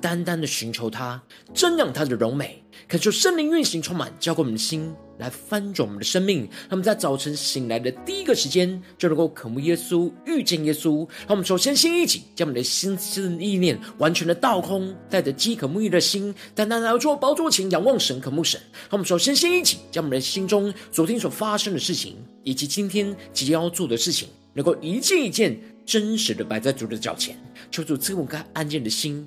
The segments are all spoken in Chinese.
单单的寻求他，瞻仰他的荣美，恳求圣灵运行充满，浇灌我们的心，来翻转我们的生命。让我们在早晨醒来的第一个时间，就能够渴慕耶稣、遇见耶稣。让我们首先先一起将我们的心思意念完全的倒空，带着饥渴沐浴的心，单单来到主宝座前仰望神、渴慕神。让我们首先先一起将我们的心中昨天所发生的事情，以及今天即将要做的事情，能够一件一件真实的摆在主的脚前。求主赐我们安静的心，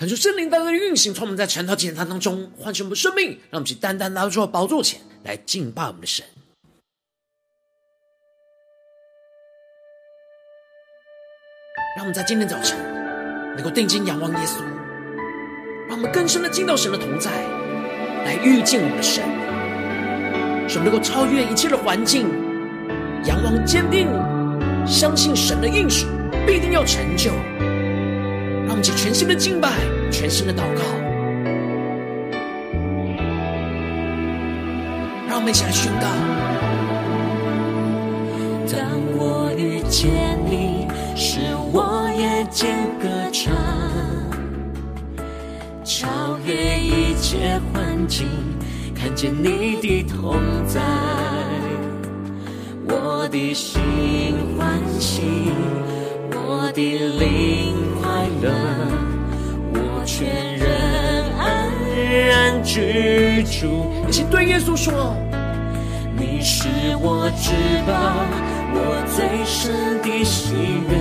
恳求圣灵单单的运行，从我们在晨祷祭坛当中唤醒我们的生命，让我们去单单来到宝座前来敬拜我们的神。让我们在今天早晨能够定睛仰望耶稣，让我们更深的进到神的同在，来遇见我们的神，使我们能够超越一切的环境，仰望坚定，相信神的应许必定要成就。让我们起全新的敬拜，全新的祷告。让我们一起来宣告：当我遇见你，使我夜间歌唱，超越一切环境，看见你的同在，我的心欢喜，我的灵。快乐，然居住。一起对耶稣说：“你是我至宝，我最深的喜悦。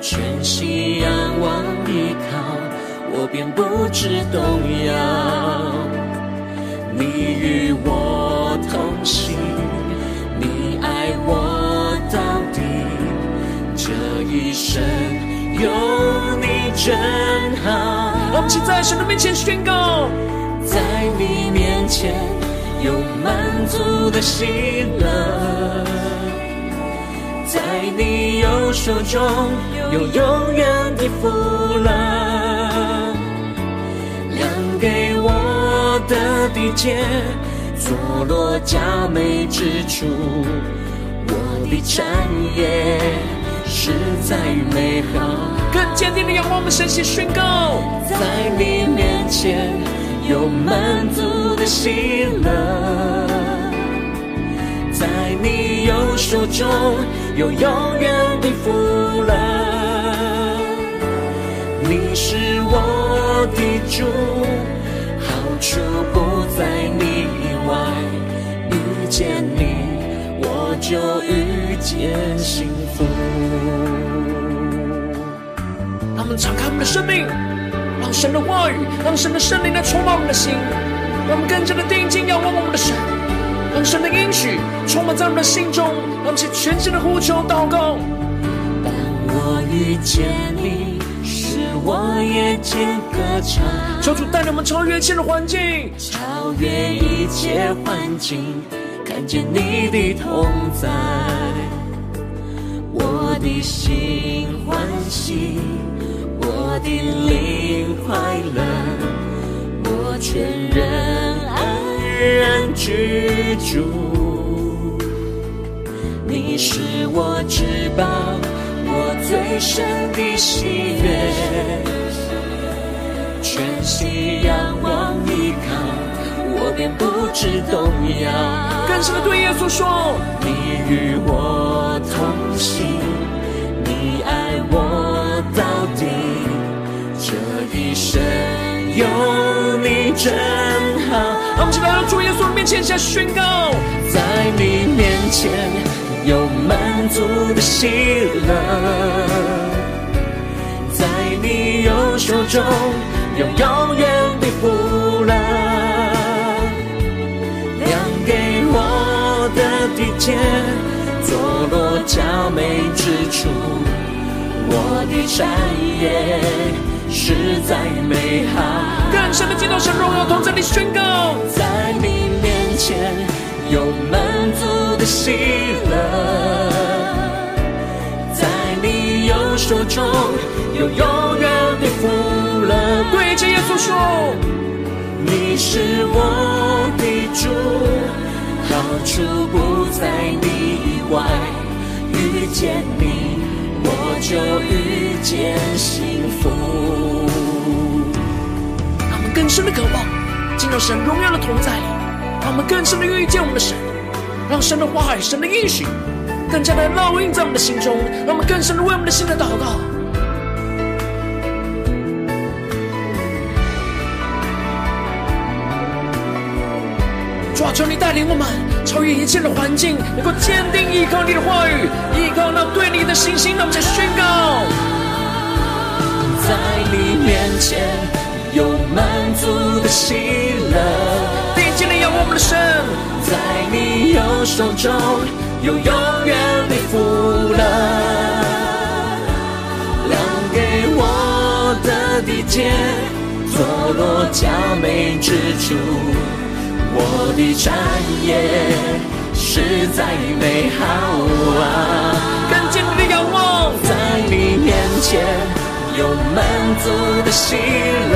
全心仰望依靠，我便不知动摇。你与我同行，你爱我到底。”这一生有你真好。让我们请在神的面前宣告，在你面前有满足的喜乐，在你右手中有永远的福乐。量给我的地界，坐落佳美之处，我的产业。实在美好，更坚定的仰望我们神，写宣告，在你面前有满足的喜乐，在你右手中有永远的福乐。你是我的主，好处不在你以外，遇见你。就遇见幸福。让我们敞开我们的生命，让神的话语，让神的圣灵来充满我们的心，让我们更加的定睛仰望我们的神，让神的应许充满在我们的心中，让我们全心的呼求祷告。当我遇见你，使我也见歌唱，求主带领我们超越一切的环境，超越一切环境，看见你的同在。我的心欢喜，我的灵快乐，我全人安然居住。你是我至宝，我最深的喜悦，全心仰望依靠，我便不知动摇。更深的对耶稣说：你与我同行，你爱我到底，这一生有你真好。让我们起来到主耶稣面前，下宣告，在你面前。有满足的喜乐，在你右手中有永远的福乐，的地界，坐落佳美之处，我的产业实在美好。更深的敬拜，神荣耀同在你宣告，在你面前有满足的喜乐。在你右手中有永远的福乐，对着耶稣说：“你是我的主，到处不在你以外。遇见你，我就遇见幸福。”让我们更深的渴望进入神荣耀的同在里，让我们更深的遇见我们的神，让神的话语、神的应许。更加的烙印在我们的心中，让我们更深的为我们的心来祷告。主啊，求你带领我们超越一切的环境，能够坚定依靠你的话语，依靠那对你的信心。让我们再宣告，在你面前有满足的喜乐，并建立仰望我们的神，在你右手中。有永远的福乐，量给我的地界，坐落佳美之处，我的产业实在美好啊！更坚定的仰望，在你面前有满足的喜乐，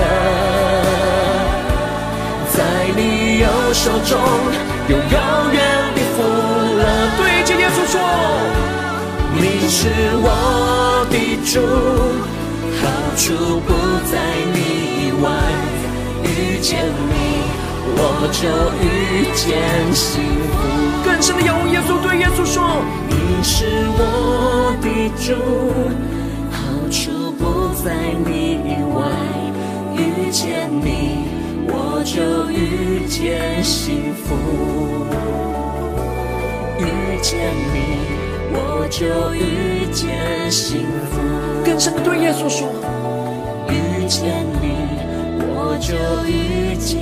在你右手中有永远的福乐。对。耶稣说：“你是我的主，好处不在你以外。遇见你，我就遇见幸福。”更深的仰望耶稣，对耶稣说：“你是我的主，好处不在你以外。遇见你，我就遇见幸福。”遇见你，我就遇见幸福。更深的对耶稣说：遇见你，我就遇见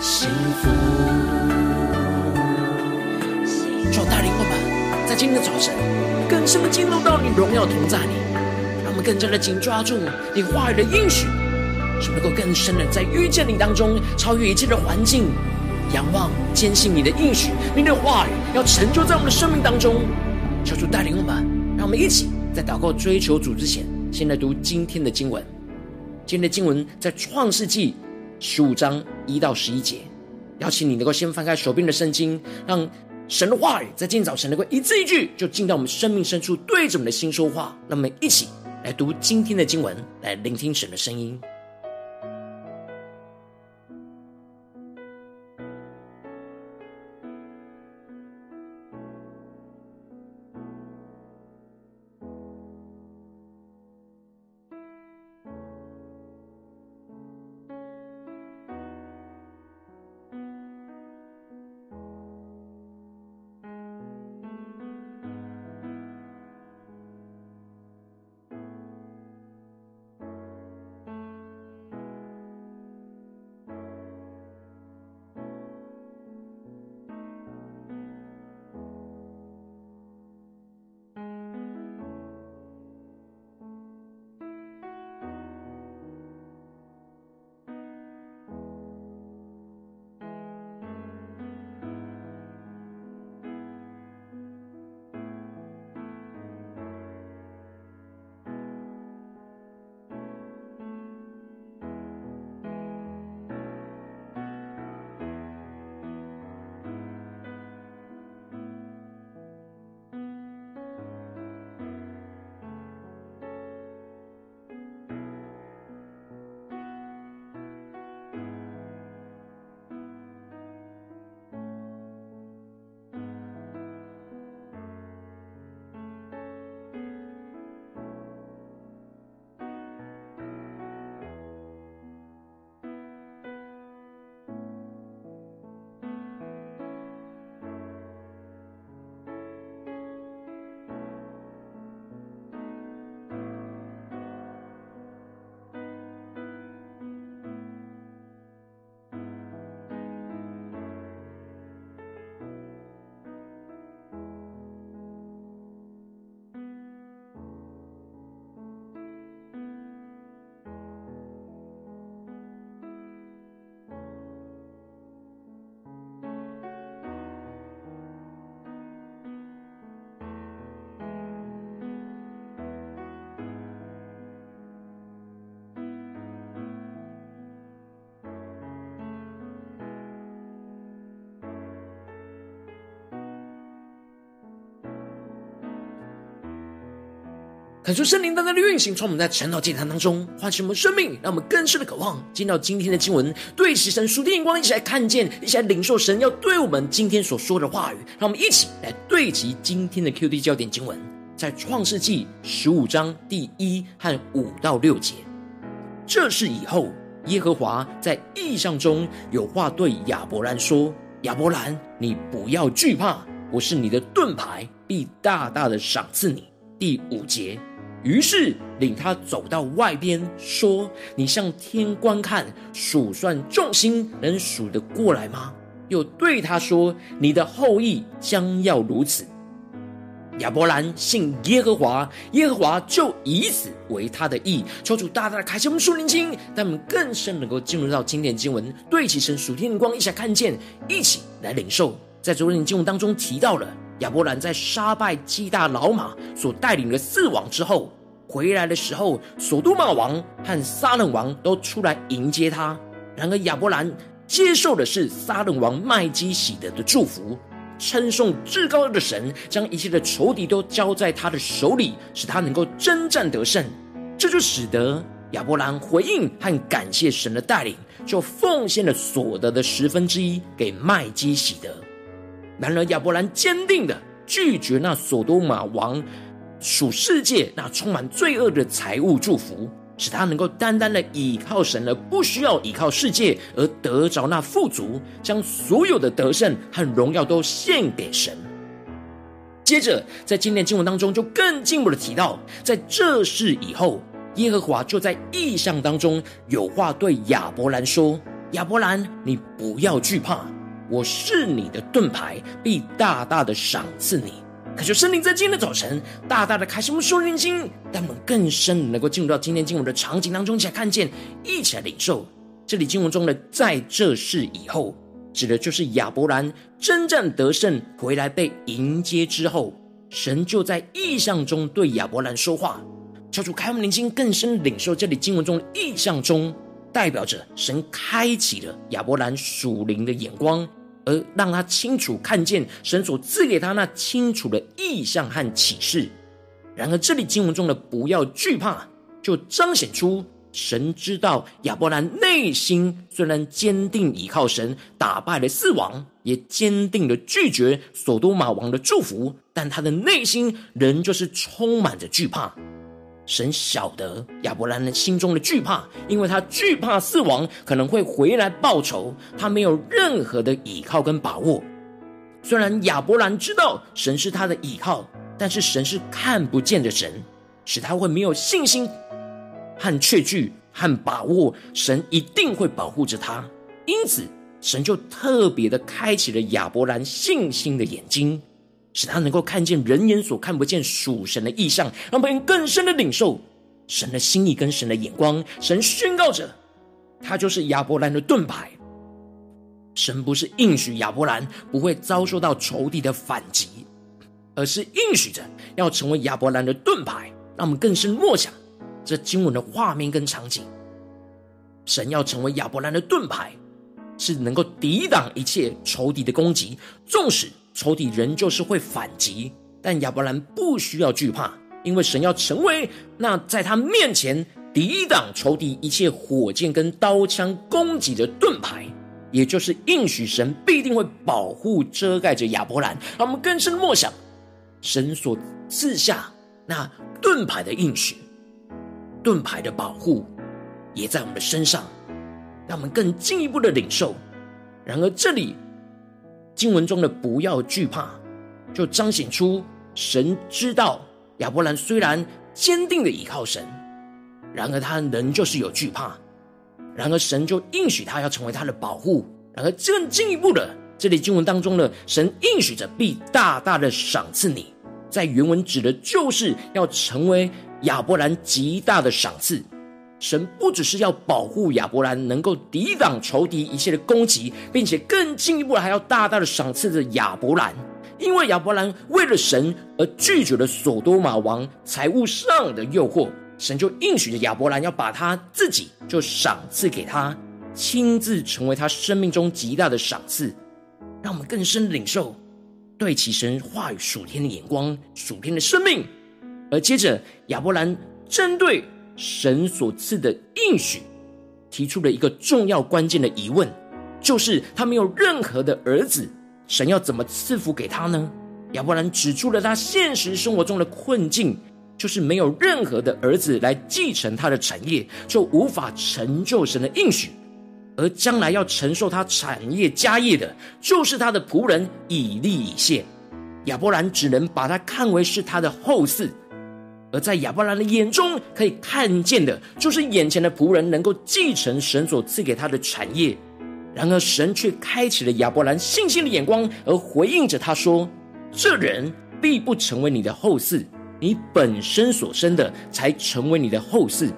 幸福。主带领我们，在今天的早晨，更深的进入到你荣耀同在里，让我们更加的紧抓住你话语的应许，使能够更深的在遇见你当中，超越一切的环境。仰望，坚信你的应许，你的话语要成就在我们的生命当中。求主带领我们，让我们一起在祷告追求主之前，先来读今天的经文。今天的经文在创世纪十五章一到十一节。邀请你能够先翻开手边的圣经，让神的话语在今天早晨能够一字一句就进到我们生命深处，对着我们的心说话。让我们一起来读今天的经文，来聆听神的声音。恳求圣灵当中的运行，从我们在晨祷祭坛当中唤醒我们生命，让我们更深的渴望进到今天的经文，对齐神属天眼光，一起来看见，一起来领受神要对我们今天所说的话语。让我们一起来对齐今天的 QD 焦点经文，在创世纪十五章第一和五到六节。这是以后，耶和华在异象中有话对亚伯兰说：“亚伯兰，你不要惧怕，我是你的盾牌，必大大的赏赐你。”第五节。于是领他走到外边，说：“你向天观看，数算众星，能数得过来吗？”又对他说：“你的后裔将要如此。”亚伯兰信耶和华，耶和华就以此为他的义。求主大大的开启我们属灵经，让我们更深能够进入到经典经文，对起神属天的光，一起看见，一起来领受。在昨天的经文当中提到了亚伯兰在杀败基大老马所带领的四王之后。回来的时候，所多玛王和撒冷王都出来迎接他。然而亚伯兰接受的是撒冷王麦基洗德的祝福，称颂至高的神，将一切的仇敌都交在他的手里，使他能够征战得胜。这就使得亚伯兰回应和感谢神的带领，就奉献了所得的十分之一给麦基洗德。然而亚伯兰坚定的拒绝那所多玛王。属世界那充满罪恶的财物祝福，使他能够单单的倚靠神，而不需要倚靠世界，而得着那富足，将所有的得胜和荣耀都献给神。接着，在今天经文当中，就更进一步的提到，在这事以后，耶和华就在异象当中有话对亚伯兰说：“亚伯兰，你不要惧怕，我是你的盾牌，必大大的赏赐你。”可就圣灵在今天的早晨，大大的开启我们属灵心，让我们更深能够进入到今天经文的场景当中，一起来看见，一起来领受。这里经文中的“在这事以后”，指的就是亚伯兰征战得胜回来被迎接之后，神就在意象中对亚伯兰说话，求主开我们灵心，更深领受这里经文中的意象中，代表着神开启了亚伯兰属灵的眼光。而让他清楚看见神所赐给他那清楚的意象和启示。然而，这里经文中的“不要惧怕”，就彰显出神知道亚伯兰内心虽然坚定倚靠神，打败了四王，也坚定的拒绝所多玛王的祝福，但他的内心仍旧是充满着惧怕。神晓得亚伯兰的心中的惧怕，因为他惧怕四王可能会回来报仇，他没有任何的依靠跟把握。虽然亚伯兰知道神是他的依靠，但是神是看不见的神，使他会没有信心和确据和把握，神一定会保护着他。因此，神就特别的开启了亚伯兰信心的眼睛。使他能够看见人眼所看不见属神的意象，让别人更深的领受神的心意跟神的眼光。神宣告着，他就是亚伯兰的盾牌。神不是应许亚伯兰不会遭受到仇敌的反击，而是应许着要成为亚伯兰的盾牌。让我们更深默想这经文的画面跟场景。神要成为亚伯兰的盾牌，是能够抵挡一切仇敌的攻击，纵使。仇敌仍旧是会反击，但亚伯兰不需要惧怕，因为神要成为那在他面前抵挡仇敌一切火箭跟刀枪攻击的盾牌，也就是应许神必定会保护遮盖着亚伯兰。让我们更深默想神所赐下那盾牌的应许，盾牌的保护也在我们的身上，让我们更进一步的领受。然而这里。经文中的“不要惧怕”，就彰显出神知道亚伯兰虽然坚定的依靠神，然而他仍旧是有惧怕。然而神就应许他要成为他的保护。然而更进一步的，这里经文当中的神应许着必大大的赏赐你，在原文指的就是要成为亚伯兰极大的赏赐。神不只是要保护亚伯兰能够抵挡仇敌一切的攻击，并且更进一步还要大大的赏赐着亚伯兰，因为亚伯兰为了神而拒绝了所多玛王财物上的诱惑，神就应许着亚伯兰要把他自己就赏赐给他，亲自成为他生命中极大的赏赐，让我们更深领受对其神话语属天的眼光、属天的生命，而接着亚伯兰针对神所赐的应许，提出了一个重要关键的疑问，就是他没有任何的儿子，神要怎么赐福给他呢？亚伯兰指出了他现实生活中的困境，就是没有任何的儿子来继承他的产业，就无法成就神的应许。而将来要承受他产业家业的，就是他的仆人以利以谢。亚伯兰只能把他看为是他的后嗣。而在亚伯兰的眼中，可以看见的，就是眼前的仆人能够继承神所赐给他的产业。然而，神却开启了亚伯兰信心的眼光，而回应着他说：“这人必不成为你的后嗣，你本身所生的才成为你的后嗣。”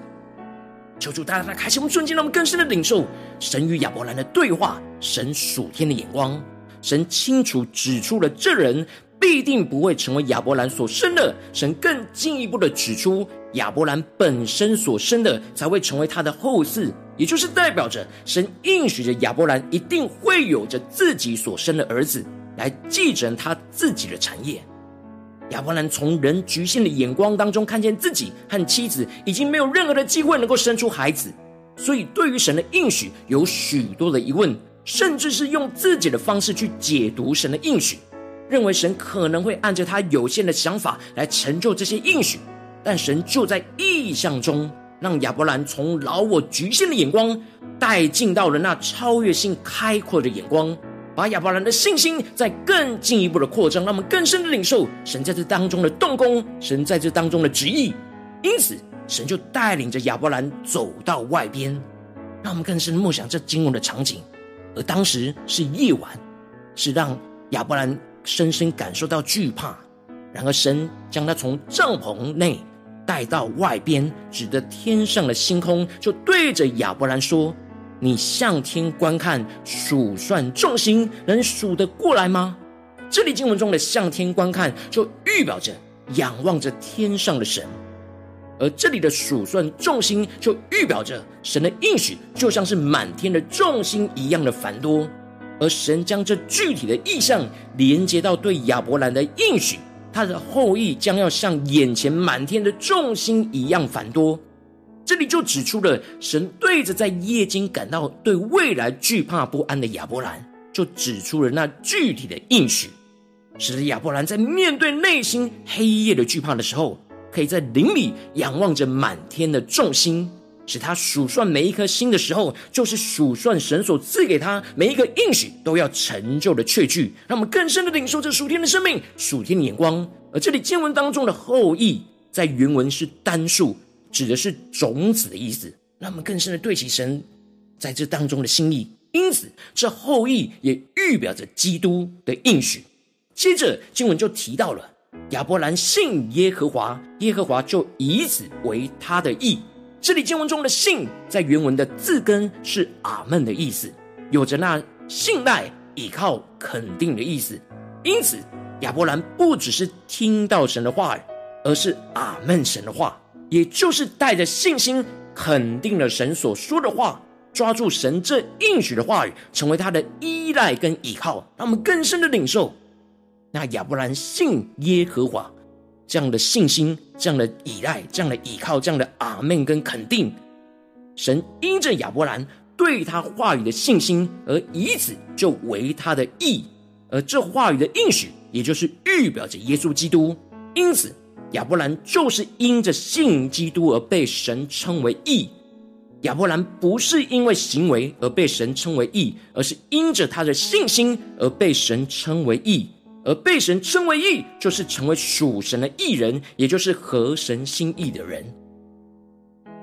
求主大大开启我们瞬间，让我们更深的领受神与亚伯兰的对话，神属天的眼光，神清楚指出了这人必定不会成为亚伯兰所生的。神更进一步的指出，亚伯兰本身所生的才会成为他的后嗣，也就是代表着神应许着亚伯兰一定会有着自己所生的儿子来继承他自己的产业。亚伯兰从人局限的眼光当中看见自己和妻子已经没有任何的机会能够生出孩子，所以对于神的应许有许多的疑问，甚至是用自己的方式去解读神的应许，认为神可能会按照他有限的想法来成就这些应许。但神就在意象中，让亚伯兰从老我局限的眼光带进到了那超越性开阔的眼光。把亚伯兰的信心在更进一步的扩张，让我们更深的领受神在这当中的动工，神在这当中的旨意。因此，神就带领着亚伯兰走到外边，让我们更深默想这经文的场景。而当时是夜晚，是让亚伯兰深深感受到惧怕。然而，神将他从帐篷内带到外边，指着天上的星空，就对着亚伯兰说。你向天观看，数算众星，能数得过来吗？这里经文中的向天观看，就预表着仰望着天上的神；而这里的数算众星，就预表着神的应许，就像是满天的众星一样的繁多。而神将这具体的意象连接到对亚伯兰的应许，他的后裔将要像眼前满天的众星一样繁多。这里就指出了神对着在夜间感到对未来惧怕不安的亚伯兰，就指出了那具体的应许，使得亚伯兰在面对内心黑夜的惧怕的时候，可以在灵里仰望着满天的众星，使他数算每一颗星的时候，就是数算神所赐给他每一个应许都要成就的确据，让我们更深的领受这属天的生命、属天的眼光。而这里经文当中的后裔，在原文是单数。指的是种子的意思，让我们更深的对齐神在这当中的心意。因此，这后裔也预表着基督的应许。接着经文就提到了亚伯兰信耶和华，耶和华就以此为他的义。这里经文中的信，在原文的字根是阿们的意思，有着那信赖、倚靠、肯定的意思。因此，亚伯兰不只是听到神的话语，而是阿们神的话。也就是带着信心，肯定了神所说的话，抓住神这应许的话语，成为他的依赖跟依靠，让我们更深的领受。那亚伯兰信耶和华这样的信心，这样的依赖，这样的依靠，这样的阿们跟肯定，神因着亚伯兰对他话语的信心，而以此就为他的义，而这话语的应许，也就是预表着耶稣基督，因此。亚伯兰就是因着信基督而被神称为义。亚伯兰不是因为行为而被神称为义，而是因着他的信心而被神称为义。而被神称为义，就是成为属神的义人，也就是合神心意的人。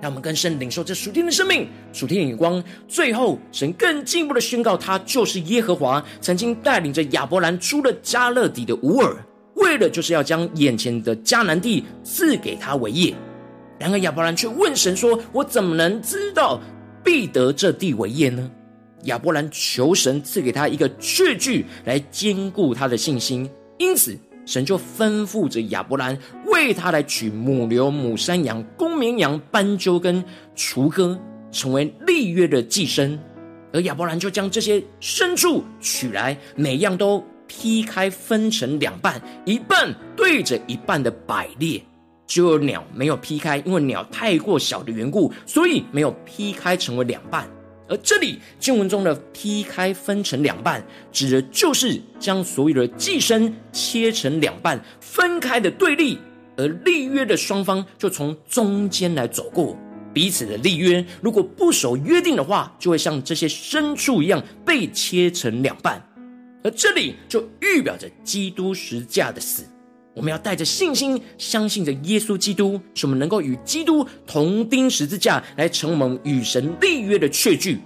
让我们更深领受这属天的生命、属天的眼光。最后，神更进一步的宣告，他就是耶和华，曾经带领着亚伯兰出了迦勒底的乌尔。为了就是要将眼前的迦南地赐给他为业，然而亚伯兰却问神说：“我怎么能知道必得这地为业呢？”亚伯兰求神赐给他一个确据来坚固他的信心，因此神就吩咐着亚伯兰为他来取母牛、母山羊、公绵羊、斑鸠跟雏鸽，成为立约的祭牲。而亚伯兰就将这些牲畜取来，每样都。劈开分成两半，一半对着一半的摆列，只有鸟没有劈开，因为鸟太过小的缘故，所以没有劈开成为两半。而这里经文中的劈开分成两半，指的就是将所有的寄生切成两半，分开的对立，而立约的双方就从中间来走过。彼此的立约，如果不守约定的话，就会像这些牲畜一样被切成两半。而这里就预表着基督十架的死。我们要带着信心，相信着耶稣基督，使我们能够与基督同钉十字架，来成我们与神立约的确据。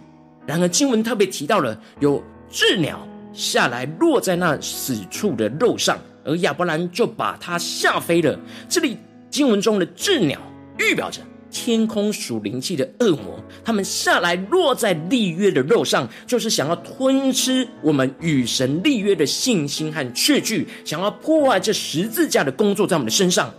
然而经文特别提到了有雉鸟下来落在那死处的肉上，而亚伯兰就把它吓飞了。这里经文中的雉鸟预表着。天空属灵气的恶魔，他们下来落在立约的肉上，就是想要吞吃我们与神立约的信心和确据，想要破坏这十字架的工作在我们的身上。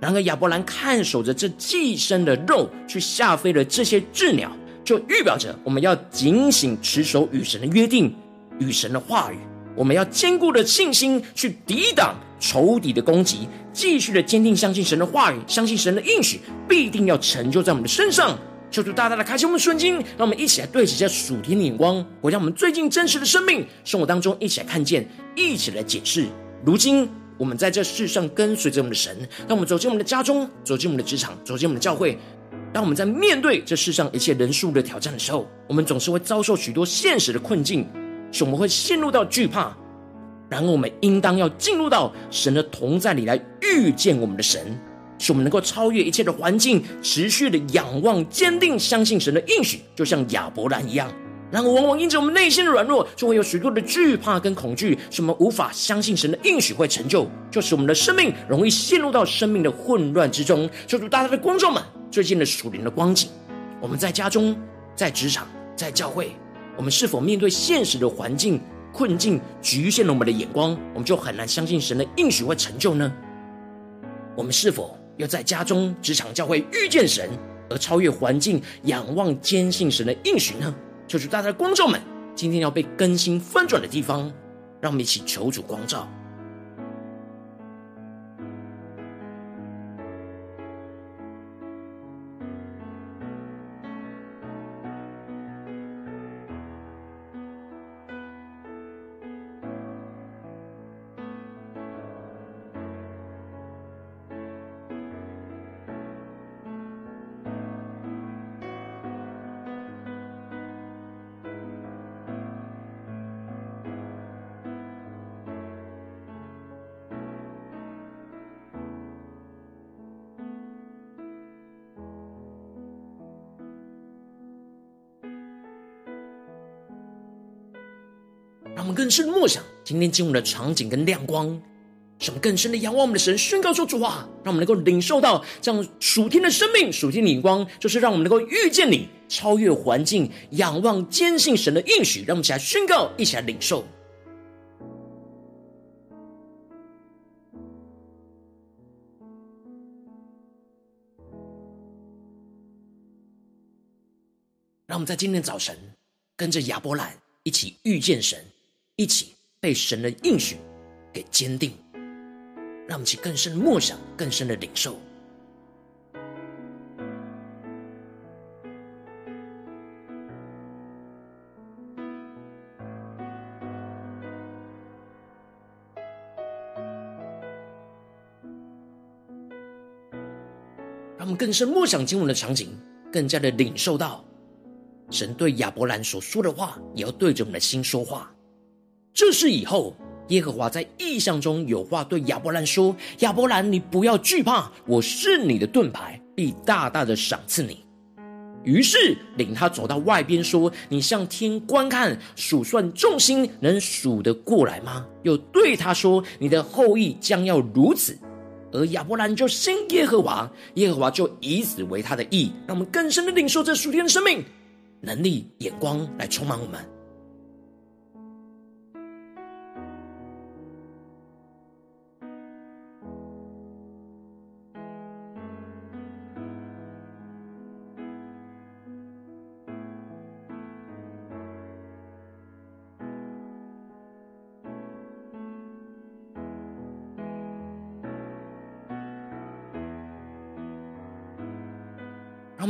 然而亚伯兰看守着这寄生的肉，去吓飞了这些雉鸟，就预表着我们要警醒持守与神的约定，与神的话语。我们要坚固的信心去抵挡仇敌的攻击，继续的坚定相信神的话语，相信神的应许必定要成就在我们的身上。求主大大的开启我们的眼睛，让我们一起来对齐这属天的眼光，回到我们最近真实的生命生活当中，一起来看见，一起来解释。如今我们在这世上跟随着我们的神，当我们走进我们的家中，走进我们的职场，走进我们的教会，当我们在面对这世上一切人数的挑战的时候，我们总是会遭受许多现实的困境。是我们会陷入到惧怕，然而我们应当要进入到神的同在里来遇见我们的神，使我们能够超越一切的环境，持续的仰望、坚定相信神的应许，就像亚伯兰一样。然而，往往因着我们内心的软弱，就会有许多的惧怕跟恐惧，使我们无法相信神的应许会成就，就使我们的生命容易陷入到生命的混乱之中。求主大大的观众们，最近的属灵的光景，我们在家中、在职场、在教会。我们是否面对现实的环境困境，局限了我们的眼光，我们就很难相信神的应许会成就呢？我们是否要在家中、职场、教会遇见神，而超越环境，仰望、坚信神的应许呢？就是大家的观众们，今天要被更新翻转的地方，让我们一起求主光照。更深的默想今天经文的场景跟亮光，使我们更深的仰望我们的神，宣告说主话，让我们能够领受到这样属天的生命、属天的眼光，就是让我们能够遇见你，超越环境，仰望坚信神的应许。让我们一起来宣告，一起来领受。让我们在今天早晨跟着亚伯兰一起遇见神。一起被神的应许给坚定，让我们去更深的默想，更深的领受。让我们更深默想经文的场景，更加的领受到神对亚伯兰所说的话，也要对着我们的心说话。这事以后，耶和华在异象中有话对亚伯兰说：“亚伯兰，你不要惧怕，我是你的盾牌，必大大的赏赐你。”于是领他走到外边，说：“你向天观看，数算众星，能数得过来吗？”又对他说：“你的后裔将要如此。”而亚伯兰就信耶和华，耶和华就以此为他的义。让我们更深的领受这属天的生命、能力、眼光来充满我们。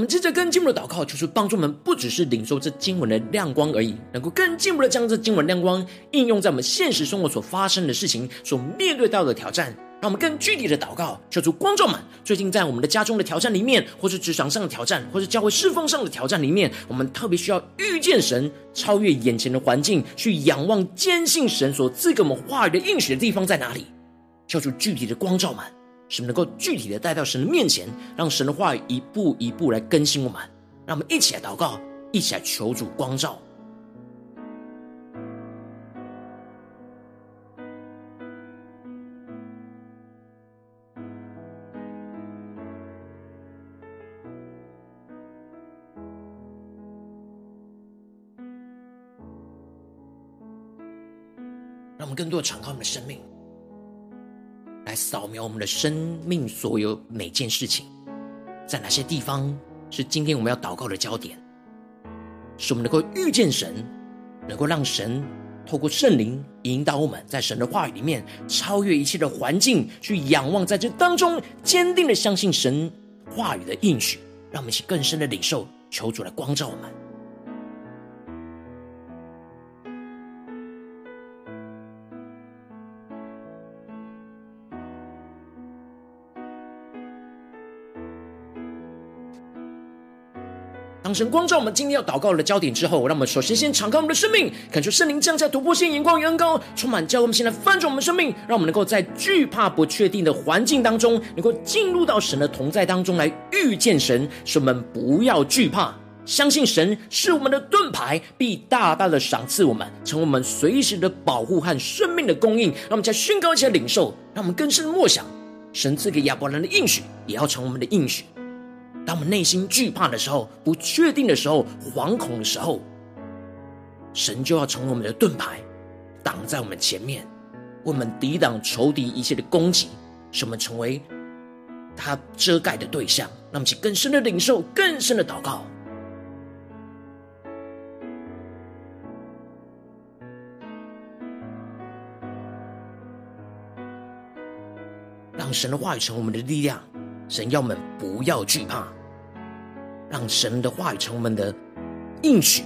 们接着更进一步的祷告，就是帮助我们不只是领受这经文的亮光而已，能够更进一步的将这经文亮光应用在我们现实生活所发生的事情、所面对到的挑战。让我们更具体的祷告，求主光照们最近在我们的家中的挑战里面，或是职场上的挑战，或是教会侍奉上的挑战里面，我们特别需要遇见神，超越眼前的环境，去仰望、坚信神所赐给我们话语的应许的地方在哪里？求主具体的光照们。使能够具体的带到神的面前，让神的话语一步一步来更新我们。让我们一起来祷告，一起来求主光照。让我们更多的敞开我们的生命。扫描我们的生命所有每件事情，在哪些地方是今天我们要祷告的焦点？使我们能够遇见神，能够让神透过圣灵引导我们，在神的话语里面超越一切的环境，去仰望在这当中，坚定的相信神话语的应许，让我们一起更深的领受，求主来光照我们。当神光照我们今天要祷告的焦点之后，让我们首先先敞开我们的生命，感受圣灵降下突破性眼光与恩膏，充满教我们现在翻转我们的生命，让我们能够在惧怕不确定的环境当中，能够进入到神的同在当中来遇见神，使我们不要惧怕，相信神是我们的盾牌，必大大的赏赐我们，成为我们随时的保护和生命的供应。让我们再宣告一下领受，让我们更深的默想，神赐给亚伯兰的应许，也要成为我们的应许。当我们内心惧怕的时候、不确定的时候、惶恐的时候，神就要成为我们的盾牌，挡在我们前面，为我们抵挡仇敌一切的攻击，使我们成为他遮盖的对象。让我们去更深的领受、更深的祷告，让神的话语成为我们的力量。神要我们不要惧怕。让神的话语成我们的应许，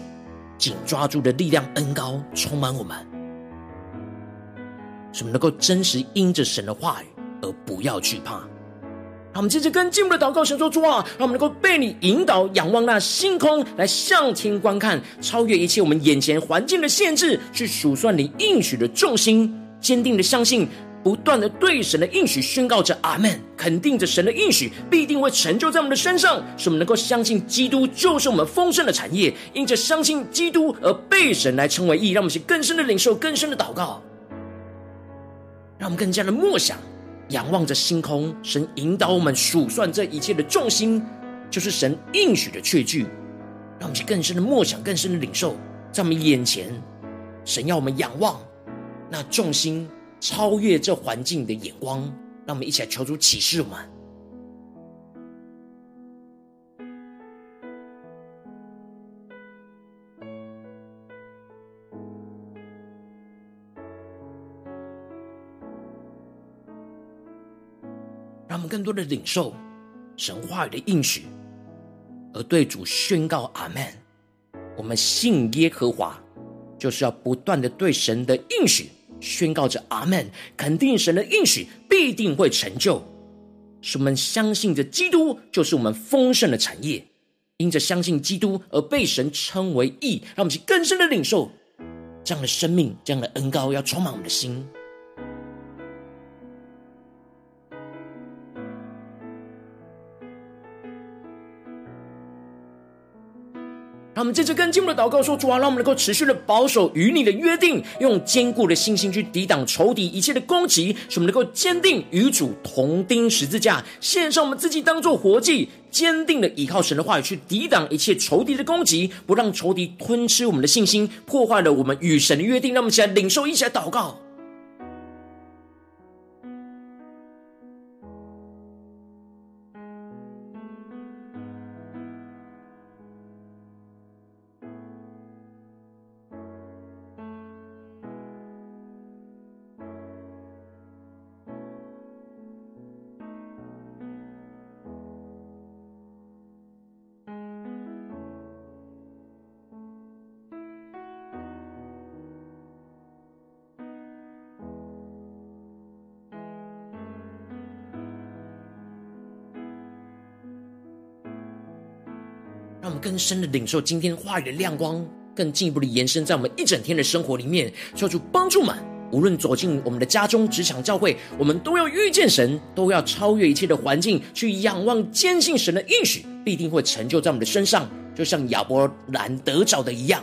紧抓住的力量恩膏充满我们，使我们能够真实因着神的话语而不要惧怕。让我们接着跟进步的祷告，神说主啊，让我们能够被你引导，仰望那星空，来向天观看，超越一切我们眼前环境的限制，去数算你应许的重心，坚定的相信。不断的对神的应许宣告着阿门，肯定着神的应许必定会成就在我们的身上，使我们能够相信基督就是我们丰盛的产业，因着相信基督而被神来称为义，让我们去更深的领受、更深的祷告，让我们更加的默想、仰望着星空，神引导我们数算这一切的重心，就是神应许的确据，让我们去更深的默想、更深的领受，在我们眼前，神要我们仰望那重心。超越这环境的眼光，让我们一起来求主启示我们，让我们更多的领受神话语的应许，而对主宣告阿门。我们信耶和华，就是要不断的对神的应许。宣告着阿门，肯定神的应许必定会成就，使我们相信着基督就是我们丰盛的产业，因着相信基督而被神称为义，让我们去更深的领受这样的生命，这样的恩膏要充满我们的心。我们接着跟进我们的祷告说：主啊，让我们能够持续的保守与你的约定，用坚固的信心去抵挡仇敌一切的攻击，使我们能够坚定与主同钉十字架，献上我们自己当做活祭，坚定的依靠神的话语去抵挡一切仇敌的攻击，不让仇敌吞吃我们的信心，破坏了我们与神的约定。让我们一起来领受，一起来祷告。更深的领受今天话语的亮光，更进一步的延伸在我们一整天的生活里面，求主帮助们。无论走进我们的家中、职场、教会，我们都要遇见神，都要超越一切的环境，去仰望、坚信神的应许必定会成就在我们的身上，就像亚伯兰得着的一样。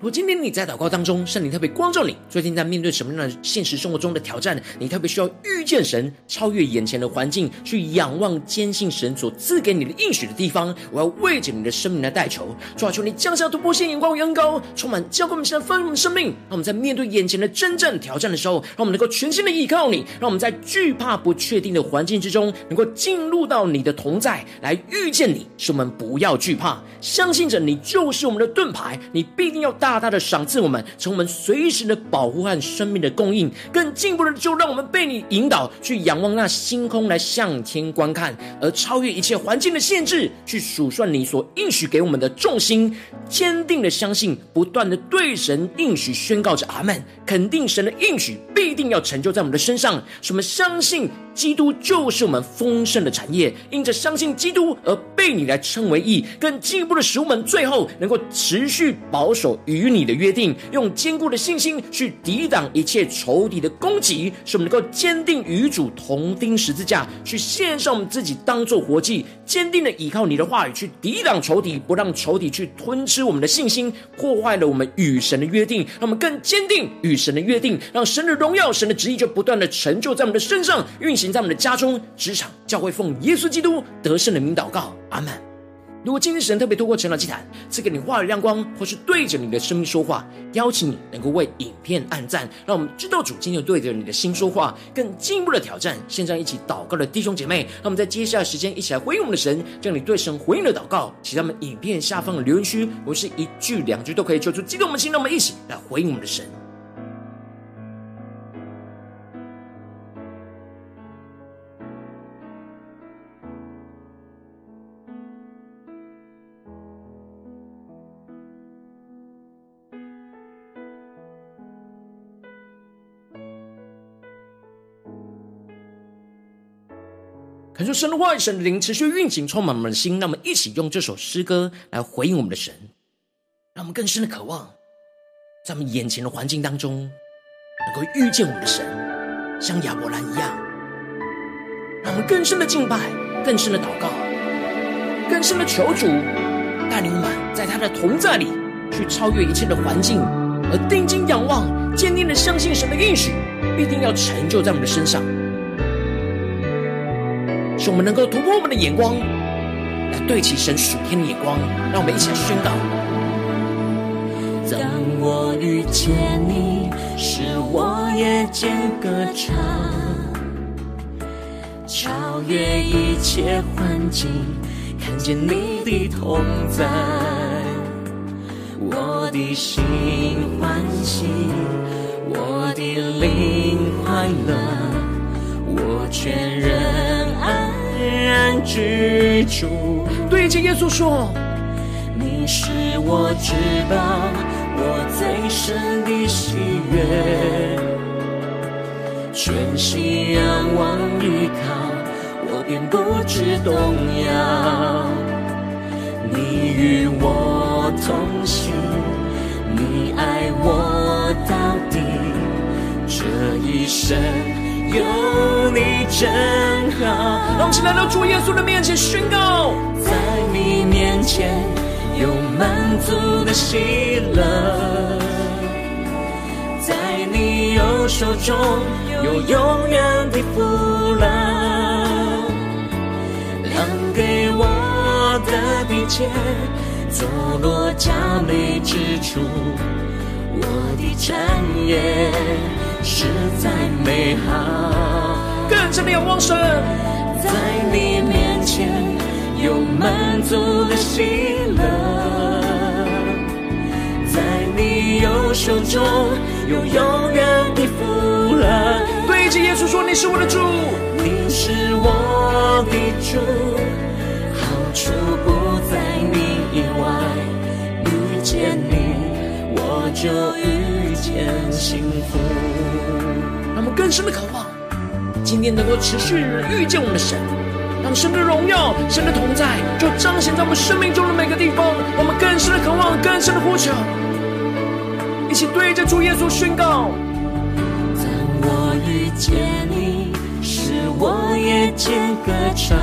如果今天你在祷告当中，圣灵特别光照你，最近在面对什么样的现实生活中的挑战？你特别需要预遇见神，超越眼前的环境，去仰望、坚信神所赐给你的应许的地方。我要为着你的生命来代求，主啊，求你降下突破性眼光与恩膏，充满教灌我们现在丰盛的生命。让我们在面对眼前的真正挑战的时候，让我们能够全心的依靠你，让我们在惧怕不确定的环境之中，能够进入到你的同在，来遇见你。使我们不要惧怕，相信着你就是我们的盾牌，你必定要大。大的赏赐我们，成我们随时的保护和生命的供应。更进一步的，就让我们被你引导，去仰望那星空，来向天观看，而超越一切环境的限制，去数算你所应许给我们的重心，坚定的相信，不断的对神应许宣告着阿门，肯定神的应许必定要成就在我们的身上，什么相信。基督就是我们丰盛的产业，因着相信基督而被你来称为义，更进一步的使我们最后能够持续保守与你的约定，用坚固的信心去抵挡一切仇敌的攻击，使我们能够坚定与主同钉十字架，去献上我们自己当做活祭，坚定的依靠你的话语去抵挡仇敌，不让仇敌去吞吃我们的信心，破坏了我们与神的约定，让我们更坚定与神的约定，让神的荣耀、神的旨意就不断的成就在我们的身上。运行。在我们的家中、职场、教会，奉耶稣基督得胜的名祷告，阿门。如果今天神特别透过晨祷祭坛赐给你话语亮光，或是对着你的生命说话，邀请你能够为影片按赞，让我们知道主今天对着你的心说话，更进一步的挑战。现在一起祷告的弟兄姐妹，让我们在接下来时间一起来回应我们的神，将你对神回应的祷告，请在我们影片下方的留言区，不是一句两句都可以说出激动我们心，让我们一起来回应我们的神。感受神的话语，神的灵持续运行，充满我们的心。让我们一起用这首诗歌来回应我们的神，让我们更深的渴望，在我们眼前的环境当中，能够遇见我们的神，像亚伯兰一样。让我们更深的敬拜，更深的祷告，更深的求主带领我们，在他的同在里去超越一切的环境，而定睛仰望，坚定的相信神的应许必定要成就在我们的身上。使我们能够突破我们的眼光，来对齐神属天的眼光。让我们一起来宣告：当我遇见你，使我夜间歌唱，超越一切环境，看见你的同在，我的心欢喜，我的灵快乐，我全人。然居住，对着耶稣说：“你是我至宝，我最深的喜悦。全心仰望依靠，我便不知动摇。你与我同行，你爱我到底，这一生有你真好。让我们来到主耶稣的面前宣告，在你面前有满足的喜乐。在你右手中有永远的福乐，量给我的一切，坐落佳美之处。我的产业实在美好。更深的仰望神，在你面前有满足的喜乐。在你右手中有永远的福乐，对着耶稣说：“你是我的主，你是我的主，好处不在你以外。遇见你，我就遇见幸福。”我们更深的渴望，今天能够持续遇见我们的神，让神的荣耀、神的同在，就彰显在我们生命中的每个地方。我们更深的渴望，更深的呼求。一起对着主耶稣宣告：当我遇见你，使我夜间歌唱，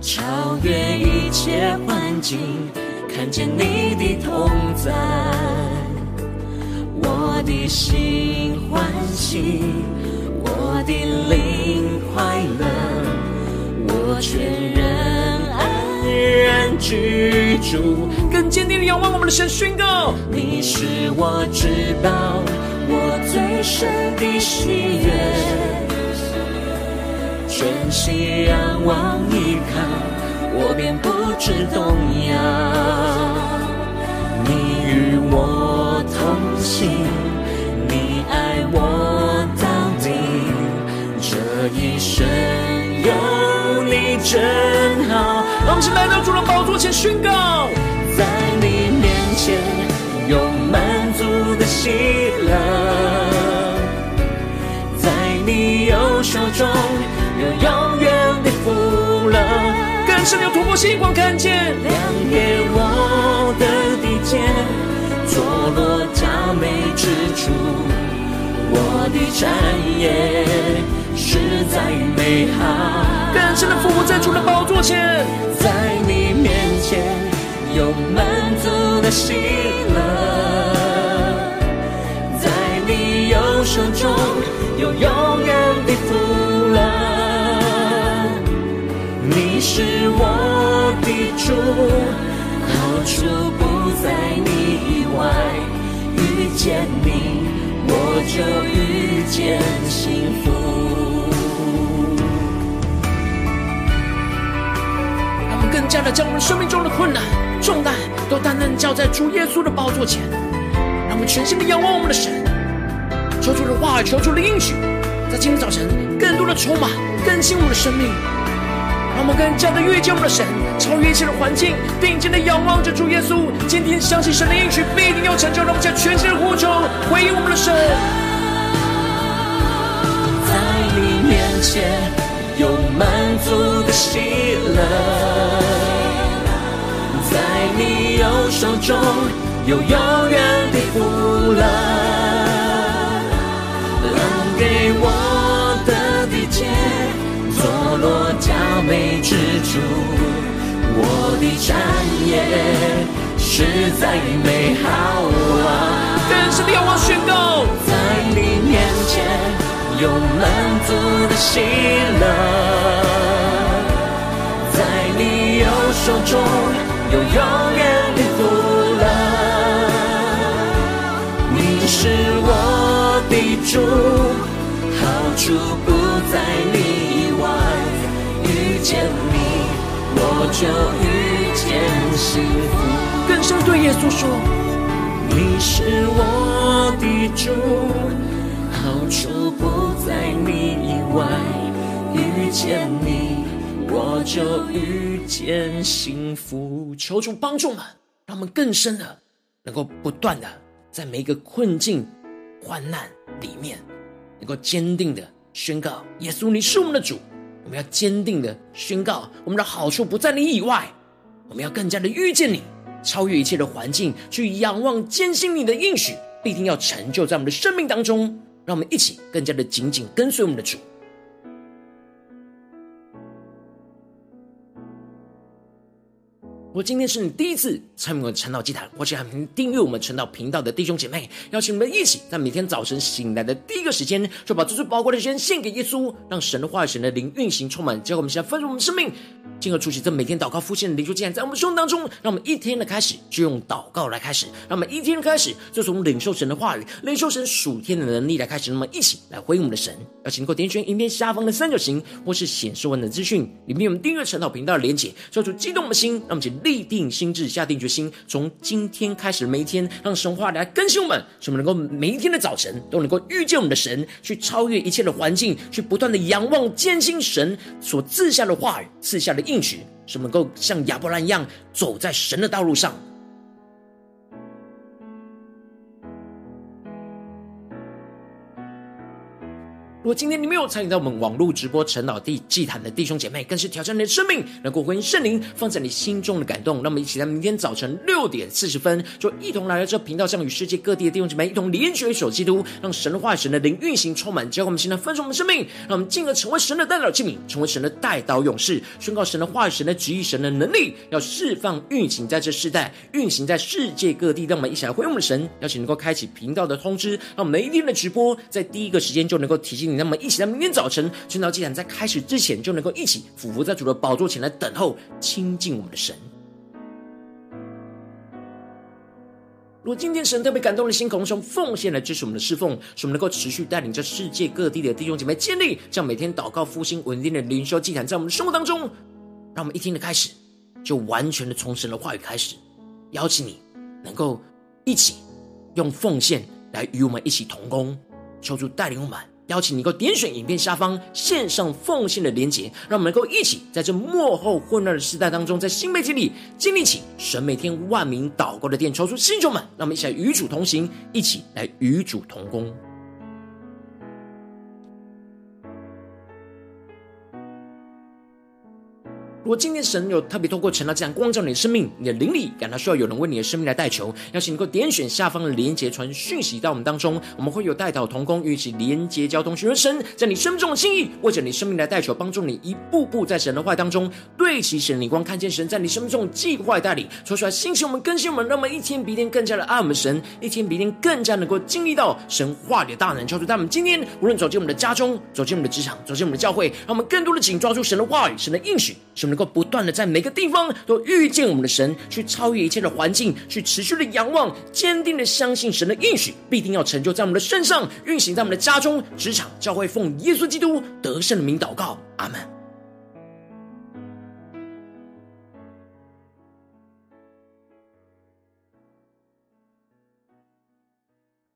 超越一切环境，看见你的同在，我的心欢喜，我的灵快乐，我全人安然居住。更坚定的仰望我们的神，宣告：你是我至宝，我最深的喜悦，全心仰望依靠，我便不知动摇。你与我同行，爱我到底，这一生有你真好。让我们来到主的宝座前宣告。在你面前有满足的喜乐，在你右手中有永远的福乐。更深有突破性光看见，亮给我的地界，坐落佳美之处。我的产业实在美好。更深的俯伏在主的宝座前，在你面前有满足的喜乐。在你右手中有永远的福乐，你是我的主，好处不在你以外。遇见你，我就遇见幸福。让我们更加的将我们生命中的困难、重担都单单交在主耶稣的宝座前，让我们全心的仰望我们的神。求主的话语，求主的应许，在今天早晨更多的充满更新我们的生命，让我们更加的遇见我们的神，超越一切的环境，定睛的仰望着主耶稣。今天相信神的应许必定要成就，让我们全心的呼求回应我们的神。在你面前有满足的喜乐，在你右手中有永远的福乐。给我的地界，坐落佳美之处。我的产业实在美好啊！更深的仰望宣，有满足的喜乐，在你右手中有永远的福乐。你是我的主。好处不在你以外，遇见你，我就遇见幸福。更深对耶稣说：你是我的主，好处不在你以外，遇见你，我就遇见幸福。求主帮助们，让我们更深的能够不断的在每一个困境、患难里面。能够坚定的宣告：耶稣，你是我们的主。我们要坚定的宣告，我们的好处不在你以外。我们要更加的遇见你，超越一切的环境，去仰望、坚信你的应许，必定要成就在我们的生命当中。让我们一起更加的紧紧跟随我们的主。如果今天是你第一次参与我们晨祷祭坛，或是还没订阅我们晨祷频道的弟兄姐妹，邀请你们一起在每天早晨醒来的第一个时间，就把这最宝贵的时间献给耶稣，让神的话语、神的灵运行充满，教会我们现在丰盛我们的生命，进而出席这每天祷告复兴的灵修竟然，在我们生命当中，让我们一天的开始就用祷告来开始，让我们一天的开始就从领受神的话语、领受神属天的能力来开始，那么一起来回应我们的神。邀请你给我点选影片下方的三角形，或是显示文的资讯里面有我们订阅晨祷频道的连结，叫出激动的心，让我们请。立定心智，下定决心，从今天开始每一天，让神话来更新我们，使我们能够每一天的早晨都能够遇见我们的神，去超越一切的环境，去不断的仰望、坚信神所赐下的话语、赐下的应许，使我们能够像亚伯兰一样走在神的道路上。如果今天你没有参与到我们网络直播晨祷地祭坛的弟兄姐妹，更是挑战你的生命，能够回应圣灵放在你心中的感动。让我们一起在明天早晨六点四十分，就一同来到这频道上，与世界各地的弟兄姐妹一同连结、一手基督，让神的话、神的灵运行充满，教会我们现在分盛我们生命，让我们进而成为神的代祷器皿，成为神的代祷勇士，宣告神的话语、神的旨意、神的能力，要释放运行在这世代，运行在世界各地。让我们一起来回应我们的神，邀请能够开启频道的通知，让我们每一天的直播在第一个时间就能够提醒。那么，一起在明天早晨，晨祷祭坛在开始之前，就能够一起俯伏在主的宝座前来等候亲近我们的神。如果今天神特别感动的心，渴望用奉献来支持我们的侍奉，使我们能够持续带领着世界各地的弟兄姐妹建立这样每天祷告复兴稳定的灵修祭坛，在我们的生活当中，让我们一天的开始就完全的从神的话语开始，邀请你能够一起用奉献来与我们一起同工，求主带领我们。邀请你能够点选影片下方线上奉献的连结，让我们能够一起在这幕后混乱的时代当中，在新媒体里建立起神每天万名祷告的殿，抽出弟兄们，让我们一起来与主同行，一起来与主同工。果今天神有特别透过晨祷这样光照你的生命，你的灵里感到需要有人为你的生命来代求，邀请你能够点选下方的连结传讯息到我们当中，我们会有代祷同工，与其连结交通，寻求神在你生命中的心意，为着你生命来代求，帮助你一步步在神的话当中对齐神的光，看见神在你生命中的计划带领，说出来兴起我们更新我们，让我们一天比一天更加的爱我们神，一天比一天更加能够经历到神话里的大能，求主他们今天无论走进我们的家中，走进我们的职场，走进我们的教会，让我们更多的紧抓住神的话语，神的应许，神的够不断的在每个地方都遇见我们的神，去超越一切的环境，去持续的仰望，坚定的相信神的应许必定要成就在我们的身上，运行在我们的家中、职场、教会，奉耶稣基督得胜的名祷告，阿门。